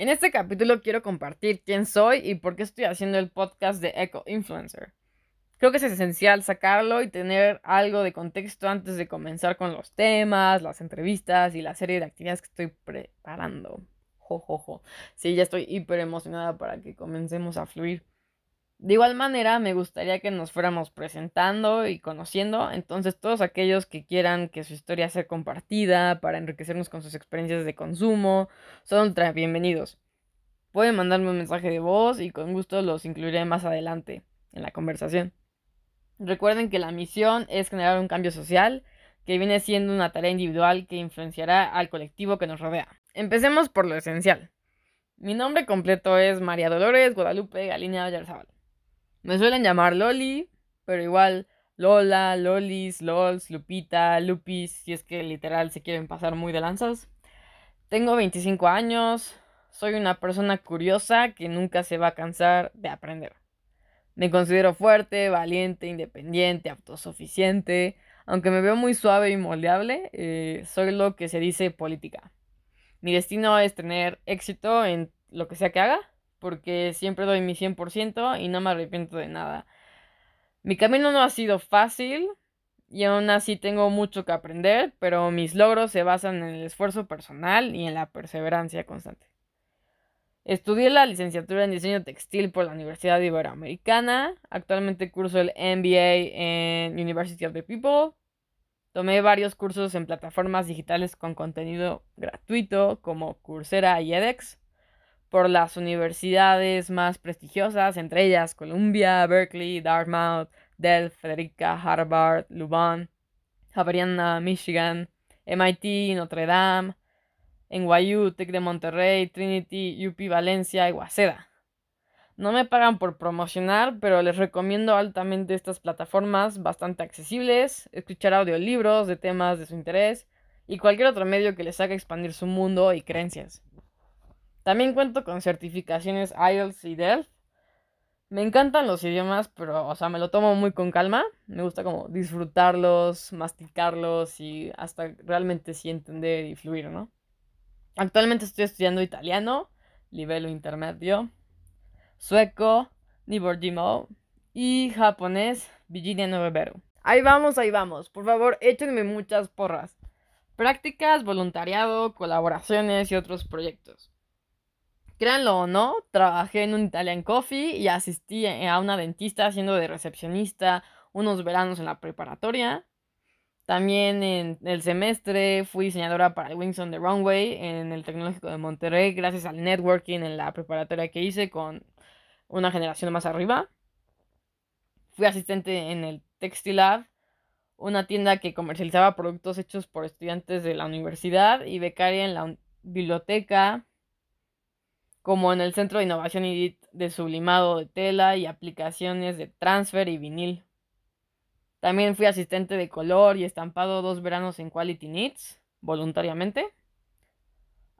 En este capítulo quiero compartir quién soy y por qué estoy haciendo el podcast de Eco Influencer. Creo que es esencial sacarlo y tener algo de contexto antes de comenzar con los temas, las entrevistas y la serie de actividades que estoy preparando. Jo, Sí, ya estoy hiper emocionada para que comencemos a fluir. De igual manera, me gustaría que nos fuéramos presentando y conociendo. Entonces, todos aquellos que quieran que su historia sea compartida para enriquecernos con sus experiencias de consumo, son bienvenidos. Pueden mandarme un mensaje de voz y con gusto los incluiré más adelante en la conversación. Recuerden que la misión es generar un cambio social que viene siendo una tarea individual que influenciará al colectivo que nos rodea. Empecemos por lo esencial. Mi nombre completo es María Dolores Guadalupe Galiña Yarzabal. Me suelen llamar Loli, pero igual Lola, Lolis, Lols, Lupita, Lupis, si es que literal se quieren pasar muy de lanzas. Tengo 25 años, soy una persona curiosa que nunca se va a cansar de aprender. Me considero fuerte, valiente, independiente, autosuficiente. Aunque me veo muy suave y moldeable, eh, soy lo que se dice política. Mi destino es tener éxito en lo que sea que haga porque siempre doy mi 100% y no me arrepiento de nada. Mi camino no ha sido fácil y aún así tengo mucho que aprender, pero mis logros se basan en el esfuerzo personal y en la perseverancia constante. Estudié la licenciatura en diseño textil por la Universidad Iberoamericana. Actualmente curso el MBA en University of the People. Tomé varios cursos en plataformas digitales con contenido gratuito como Coursera y edX por las universidades más prestigiosas, entre ellas Columbia, Berkeley, Dartmouth, Delft, Frederica, Harvard, Leuven, Javeriana, Michigan, MIT, Notre Dame, NYU, Tech de Monterrey, Trinity, UP Valencia y Waseda. No me pagan por promocionar, pero les recomiendo altamente estas plataformas bastante accesibles, escuchar audiolibros de temas de su interés y cualquier otro medio que les haga expandir su mundo y creencias. También cuento con certificaciones IELTS y DELF. Me encantan los idiomas, pero, o sea, me lo tomo muy con calma. Me gusta como disfrutarlos, masticarlos y hasta realmente sí entender y fluir, ¿no? Actualmente estoy estudiando italiano, nivel intermedio, sueco, Niborjimo y japonés, Virginia Noveberu. Ahí vamos, ahí vamos. Por favor, échenme muchas porras. Prácticas, voluntariado, colaboraciones y otros proyectos. Créanlo o no, trabajé en un Italian Coffee y asistí a una dentista haciendo de recepcionista unos veranos en la preparatoria. También en el semestre fui diseñadora para Wings on the Runway en el Tecnológico de Monterrey gracias al networking en la preparatoria que hice con una generación más arriba. Fui asistente en el Textil Lab, una tienda que comercializaba productos hechos por estudiantes de la universidad y becaria en la biblioteca como en el Centro de Innovación y de Sublimado de Tela y aplicaciones de transfer y vinil. También fui asistente de color y estampado dos veranos en Quality Needs, voluntariamente.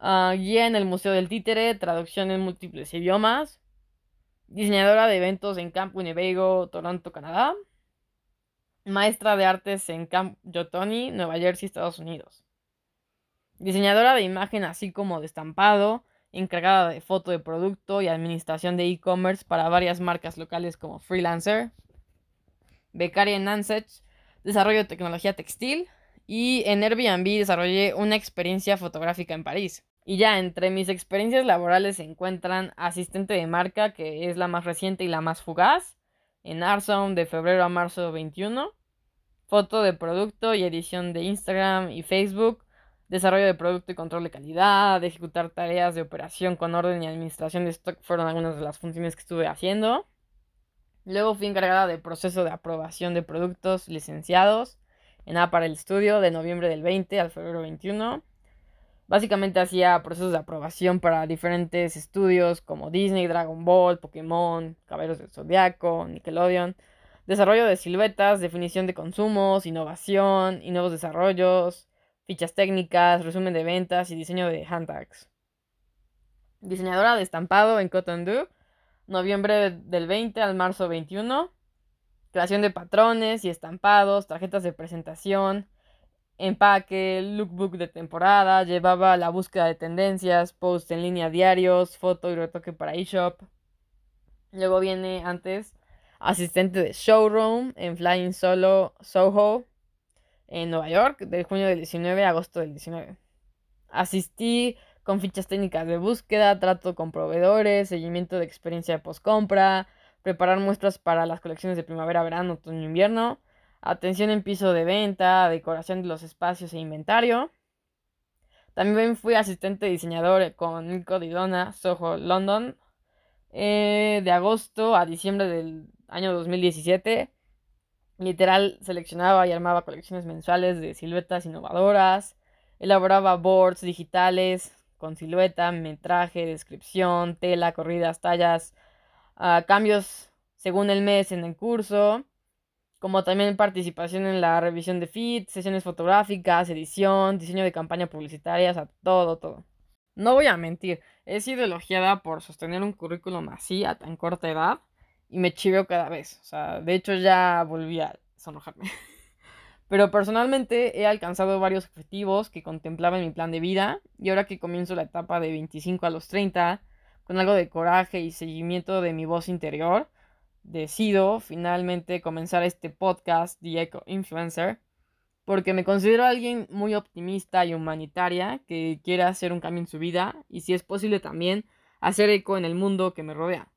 Uh, guía en el Museo del Títere, traducción en múltiples idiomas. Diseñadora de eventos en Camp Winnebago, Toronto, Canadá. Maestra de artes en Camp Yotoni, Nueva Jersey, Estados Unidos. Diseñadora de imagen así como de estampado, encargada de foto de producto y administración de e-commerce para varias marcas locales como Freelancer, becaria en desarrollo de tecnología textil y en Airbnb desarrollé una experiencia fotográfica en París. Y ya entre mis experiencias laborales se encuentran asistente de marca, que es la más reciente y la más fugaz, en Arzone de febrero a marzo 21, foto de producto y edición de Instagram y Facebook, desarrollo de producto y control de calidad, ejecutar tareas de operación con orden y administración de stock fueron algunas de las funciones que estuve haciendo. Luego fui encargada del proceso de aprobación de productos licenciados en el Studio de noviembre del 20 al febrero 21. Básicamente hacía procesos de aprobación para diferentes estudios como Disney, Dragon Ball, Pokémon, Caballeros del Zodiaco, Nickelodeon. Desarrollo de siluetas, definición de consumos, innovación y nuevos desarrollos, fichas técnicas, resumen de ventas y diseño de handbags. Diseñadora de estampado en Cotton Do, noviembre del 20 al marzo 21. Creación de patrones y estampados, tarjetas de presentación, empaque, lookbook de temporada, llevaba la búsqueda de tendencias, posts en línea diarios, foto y retoque para eShop. Luego viene antes asistente de showroom en Flying Solo Soho en Nueva York, de junio del 19 a agosto del 19. Asistí con fichas técnicas de búsqueda, trato con proveedores, seguimiento de experiencia de postcompra, preparar muestras para las colecciones de primavera, verano, otoño, invierno atención en piso de venta, decoración de los espacios e inventario. También fui asistente diseñador con Nico Didona, Soho, London, eh, de agosto a diciembre del año 2017. Literal, seleccionaba y armaba colecciones mensuales de siluetas innovadoras, elaboraba boards digitales con silueta, metraje, descripción, tela, corridas, tallas, ah, cambios según el mes en el curso como también participación en la revisión de feed, sesiones fotográficas, edición, diseño de campaña publicitaria, todo, todo. No voy a mentir, he sido elogiada por sostener un currículum así a tan corta edad y me chiveo cada vez. O sea, de hecho ya volví a sonrojarme. Pero personalmente he alcanzado varios objetivos que contemplaba en mi plan de vida y ahora que comienzo la etapa de 25 a los 30, con algo de coraje y seguimiento de mi voz interior, decido finalmente comenzar este podcast The Eco Influencer porque me considero alguien muy optimista y humanitaria que quiere hacer un cambio en su vida y si es posible también hacer eco en el mundo que me rodea,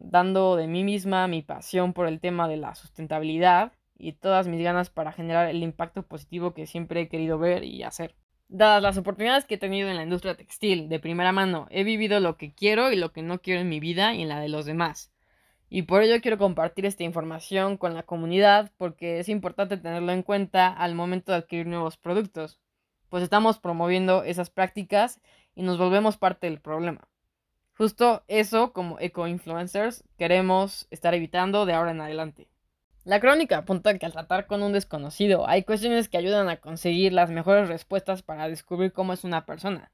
dando de mí misma mi pasión por el tema de la sustentabilidad y todas mis ganas para generar el impacto positivo que siempre he querido ver y hacer. Dadas las oportunidades que he tenido en la industria textil de primera mano, he vivido lo que quiero y lo que no quiero en mi vida y en la de los demás. Y por ello quiero compartir esta información con la comunidad porque es importante tenerlo en cuenta al momento de adquirir nuevos productos, pues estamos promoviendo esas prácticas y nos volvemos parte del problema. Justo eso, como eco-influencers, queremos estar evitando de ahora en adelante. La crónica apunta que al tratar con un desconocido hay cuestiones que ayudan a conseguir las mejores respuestas para descubrir cómo es una persona.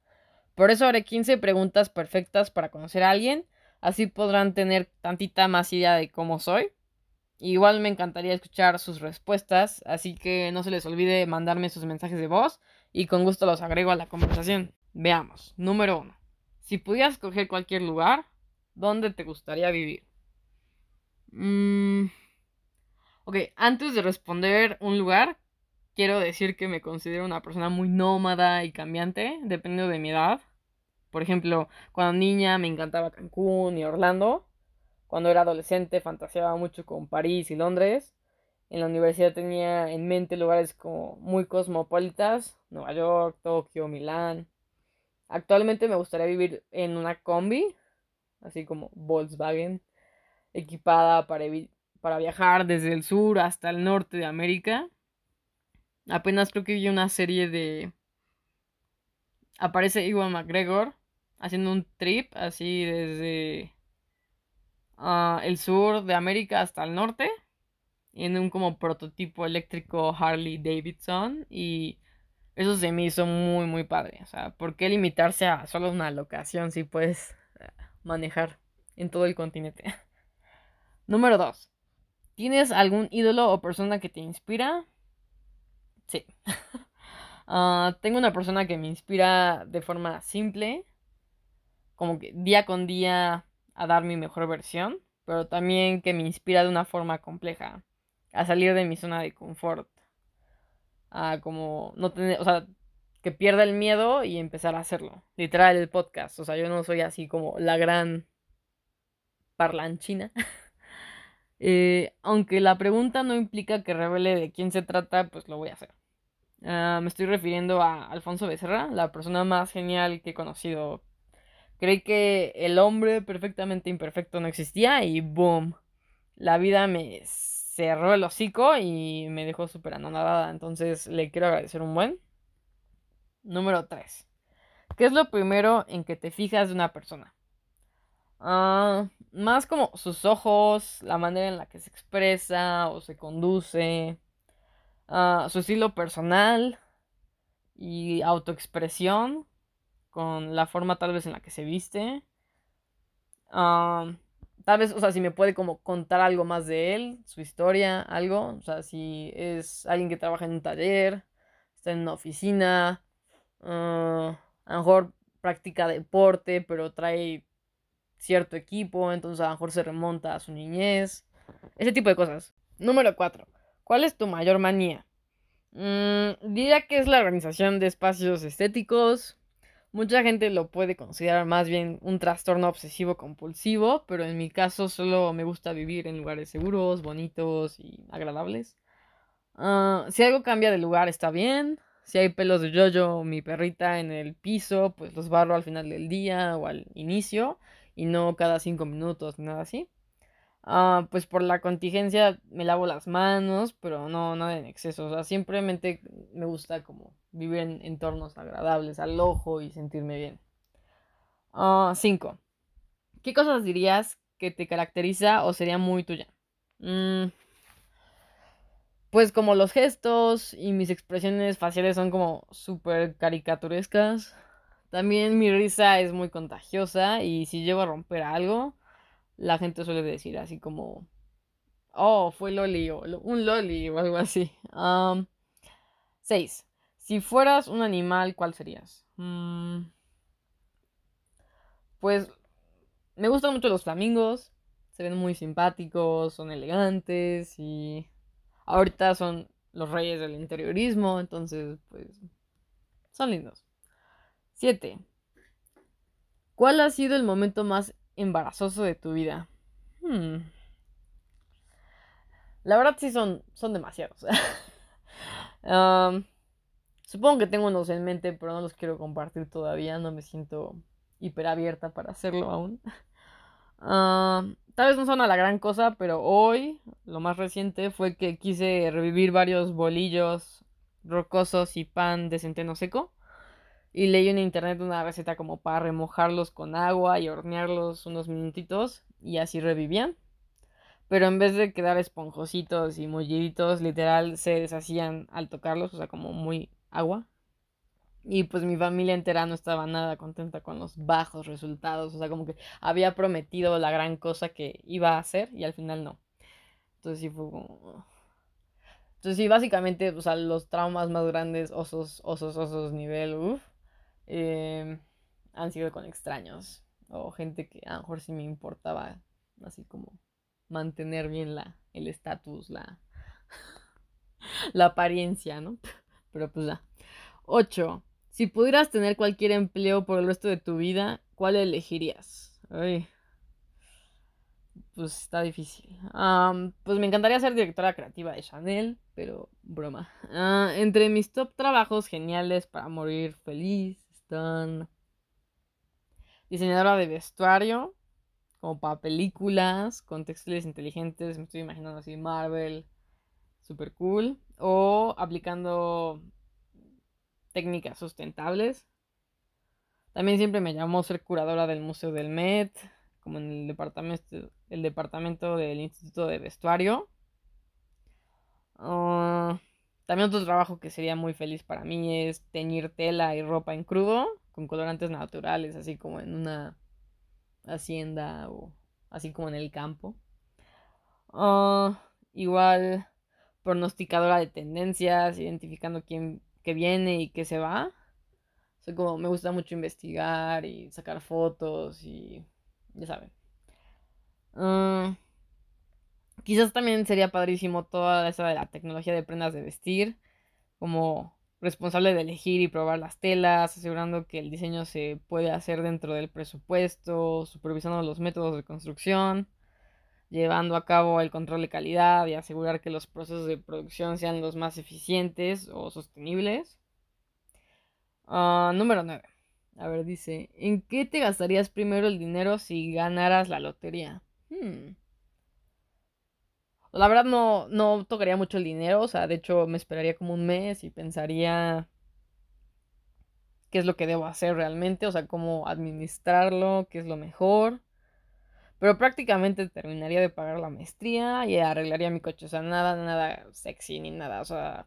Por eso haré 15 preguntas perfectas para conocer a alguien Así podrán tener tantita más idea de cómo soy. Igual me encantaría escuchar sus respuestas, así que no se les olvide mandarme sus mensajes de voz y con gusto los agrego a la conversación. Veamos. Número 1. Si pudieras escoger cualquier lugar, ¿dónde te gustaría vivir? Mm, ok, antes de responder un lugar, quiero decir que me considero una persona muy nómada y cambiante, dependiendo de mi edad. Por ejemplo, cuando niña me encantaba Cancún y Orlando. Cuando era adolescente fantaseaba mucho con París y Londres. En la universidad tenía en mente lugares como muy cosmopolitas, Nueva York, Tokio, Milán. Actualmente me gustaría vivir en una combi, así como Volkswagen, equipada para, para viajar desde el sur hasta el norte de América. Apenas creo que vi una serie de... Aparece Iwan McGregor haciendo un trip así desde ah, el sur de América hasta el norte en un como prototipo eléctrico Harley Davidson y eso se me hizo muy muy padre, o sea, ¿por qué limitarse a solo una locación si puedes eh, manejar en todo el continente? Número 2. ¿Tienes algún ídolo o persona que te inspira? Sí. Ah, tengo una persona que me inspira de forma simple, como que día con día a dar mi mejor versión, pero también que me inspira de una forma compleja a salir de mi zona de confort, a como no tener, o sea, que pierda el miedo y empezar a hacerlo. Literal, el podcast. O sea, yo no soy así como la gran parlanchina. eh, aunque la pregunta no implica que revele de quién se trata, pues lo voy a hacer. Ah, me estoy refiriendo a Alfonso Becerra, la persona más genial que he conocido. Creí que el hombre perfectamente imperfecto no existía y boom. La vida me cerró el hocico y me dejó súper anonadada. Entonces le quiero agradecer un buen. Número 3. ¿Qué es lo primero en que te fijas de una persona? Ah, más como sus ojos, la manera en la que se expresa o se conduce, ah, su estilo personal y autoexpresión, con la forma tal vez en la que se viste. Ah, tal vez, o sea, si me puede como contar algo más de él, su historia, algo. O sea, si es alguien que trabaja en un taller, está en una oficina, a lo mejor practica deporte, pero trae cierto equipo, entonces a lo mejor se remonta a su niñez. Ese tipo de cosas. Número 4. ¿Cuál es tu mayor manía? Mm, diría que es la organización de espacios estéticos. Mucha gente lo puede considerar más bien un trastorno obsesivo compulsivo, pero en mi caso solo me gusta vivir en lugares seguros, bonitos y agradables. Ah, si algo cambia de lugar está bien. Si hay pelos de yoyo, mi perrita en el piso, pues los barro al final del día o al inicio y no cada cinco minutos ni nada así. Ah, pues por la contingencia me lavo las manos, pero no nada en exceso. O sea, simplemente me gusta como vivir en entornos agradables al ojo y sentirme bien. 5. Ah, ¿Qué cosas dirías que te caracteriza o sería muy tuya? Mm, pues como los gestos y mis expresiones faciales son como súper caricaturescas. También mi risa es muy contagiosa y si llego a romper algo, la gente suele decir así como, oh, fue Loli o un Loli o algo así. 6. si fueras un animal, ¿cuál serías? Mm, pues me gustan mucho los flamingos, se ven muy simpáticos, son elegantes y ahorita son los reyes del interiorismo, entonces pues son lindos. 7. ¿Cuál ha sido el momento más embarazoso de tu vida? Hmm. La verdad sí son, son demasiados. supongo que tengo unos en mente, pero no los quiero compartir todavía. No me siento hiper abierta para hacerlo aún. tal vez no son la gran cosa, pero hoy lo más reciente fue que quise revivir varios bolillos rocosos y pan de centeno seco. Y leí en internet una receta como para remojarlos con agua y hornearlos unos minutitos y así revivían. Pero en vez de quedar esponjositos y mulliditos, literal se deshacían al tocarlos, o sea, como muy agua. Y pues mi familia entera no estaba nada contenta con los bajos resultados, o sea, como que había prometido la gran cosa que iba a hacer y al final no. Entonces sí básicamente, o sea, los traumas más grandes, osos, osos, osos, nivel, uff han sido con extraños o gente que a lo mejor sí me importaba así como mantener bien la, el estatus, la, la apariencia, ¿no? Pero pues ya. 8. Si pudieras tener cualquier empleo por el resto de tu vida, ¿cuál elegirías? Ay. Pues está difícil. pues me encantaría ser directora creativa de Chanel, pero broma. Ah, entre mis top trabajos geniales para morir feliz están diseñadora de vestuario, como para películas, con textiles inteligentes, me estoy imaginando así Marvel, super cool, o aplicando técnicas sustentables. También siempre me llamó ser curadora del Museo del Met, como en el departamento, el departamento del Instituto de Vestuario. Ah, también otro trabajo que sería muy feliz para mí es teñir tela y ropa en crudo con colorantes naturales, así como en una hacienda o así como en el campo. Ah, igual pronosticadora de tendencias, identificando quién que viene y qué se va. Soy como me gusta mucho investigar y sacar fotos y ya saben. Ah, Quizás también sería padrísimo toda esa de la tecnología de prendas de vestir, como responsable de elegir y probar las telas, asegurando que el diseño se puede hacer dentro del presupuesto, supervisando los métodos de construcción, llevando a cabo el control de calidad y asegurar que los procesos de producción sean los más eficientes o sostenibles. Ah, número 9. A ver, dice, ¿en qué te gastarías primero el dinero si ganaras la lotería? Hmm. La verdad no, no tocaría mucho el dinero, o sea, de hecho me esperaría como un mes y pensaría qué es lo que debo hacer realmente, o sea, cómo administrarlo, qué es lo mejor. Pero prácticamente terminaría de pagar la maestría y arreglaría mi coche, o sea, nada, nada sexy ni nada, o sea,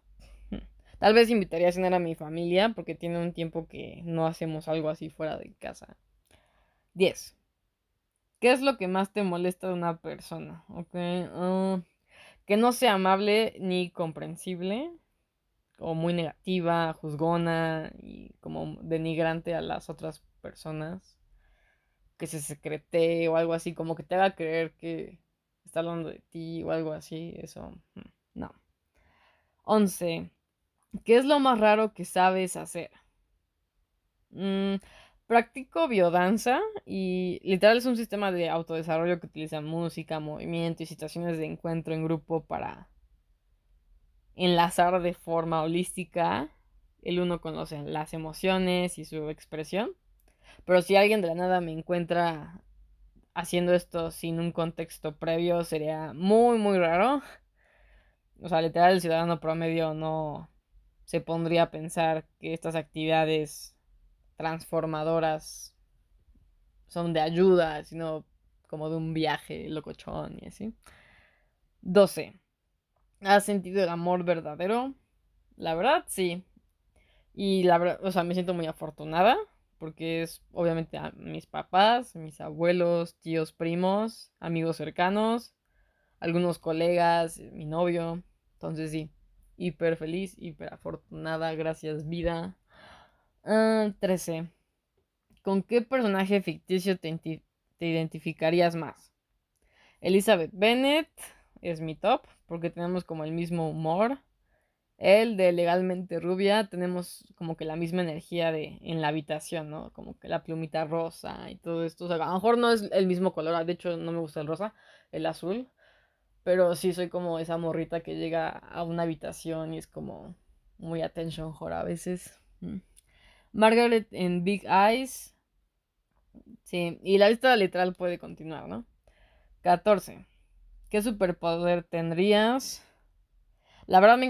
tal vez invitaría a cenar a mi familia porque tiene un tiempo que no hacemos algo así fuera de casa. 10. ¿Qué es lo que más te molesta de una persona? Ok. Ah, que no sea amable ni comprensible, o muy negativa, juzgona y como denigrante a las otras personas, que se secrete o algo así, como que te haga creer que está hablando de ti o algo así, eso mm, no. 11. ¿Qué es lo más raro que sabes hacer? Mm, Practico biodanza y literal es un sistema de autodesarrollo que utiliza música, movimiento y situaciones de encuentro en grupo para enlazar de forma holística el uno con los, las emociones y su expresión. Pero si alguien de la nada me encuentra haciendo esto sin un contexto previo sería muy muy raro. O sea, literal el ciudadano promedio no se pondría a pensar que estas actividades transformadoras son de ayuda, sino como de un viaje locochón y así. 12. ¿Has sentido el amor verdadero? La verdad, sí. Y la verdad, o sea, me siento muy afortunada porque es obviamente a mis papás, mis abuelos, tíos, primos, amigos cercanos, algunos colegas, mi novio. Entonces sí, hiper feliz, hiper afortunada, gracias vida. 13. Ah, ¿Con qué personaje ficticio te, identificarías más? Elizabeth Bennett es mi top porque tenemos como el mismo humor. El de legalmente rubia tenemos como que la misma energía de en la habitación, ¿no? Como que la plumita rosa y todo esto. A lo mejor no es el mismo color, de hecho no me gusta el rosa, el azul. Pero sí soy como esa morrita que llega a una habitación y es como muy attention whore a veces. Mm. Margaret en Big Eyes. Sí, y la lista literal puede continuar, ¿no? 14. ¿Qué superpoder tendrías? La verdad me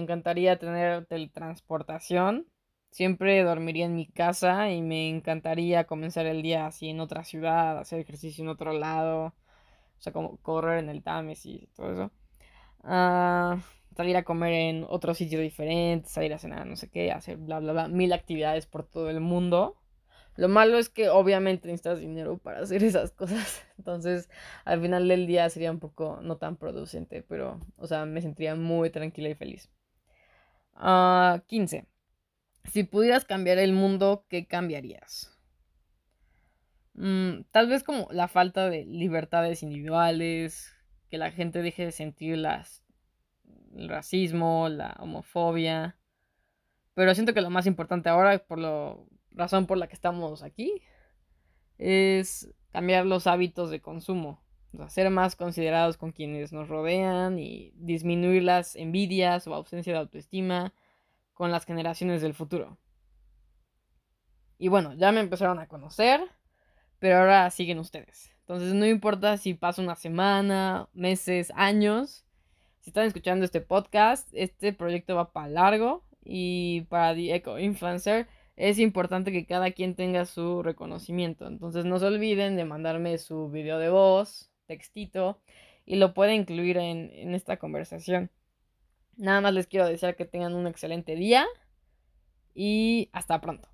encantaría, tener teletransportación. Siempre dormiría en mi casa y me encantaría comenzar el día así en otra ciudad, hacer ejercicio en otro lado. O sea, como correr en el Tames y todo eso. Ah salir a comer en otro sitio diferente, salir a cenar, no sé qué, hacer bla, bla, bla, mil actividades por todo el mundo. Lo malo es que obviamente necesitas dinero para hacer esas cosas. Entonces, al final del día sería un poco no tan producente, pero, o sea, me sentiría muy tranquila y feliz. 15. Ah, si pudieras cambiar el mundo, ¿qué cambiarías? Mm, tal vez como la falta de libertades individuales, que la gente deje de sentir las el racismo, la homofobia. Pero siento que lo más importante ahora, por la razón por la que estamos aquí, es cambiar los hábitos de consumo. O sea, ser más considerados con quienes nos rodean y disminuir las envidias o ausencia de autoestima con las generaciones del futuro. Y bueno, ya me empezaron a conocer, pero ahora siguen ustedes. Entonces no importa si pasa una semana, meses, años, si están escuchando este podcast, este proyecto va para largo y para The Eco Influencer es importante que cada quien tenga su reconocimiento. Entonces no se olviden de mandarme su video de voz, textito, y lo pueden incluir en, en esta conversación. Nada más les quiero desear que tengan un excelente día y hasta pronto.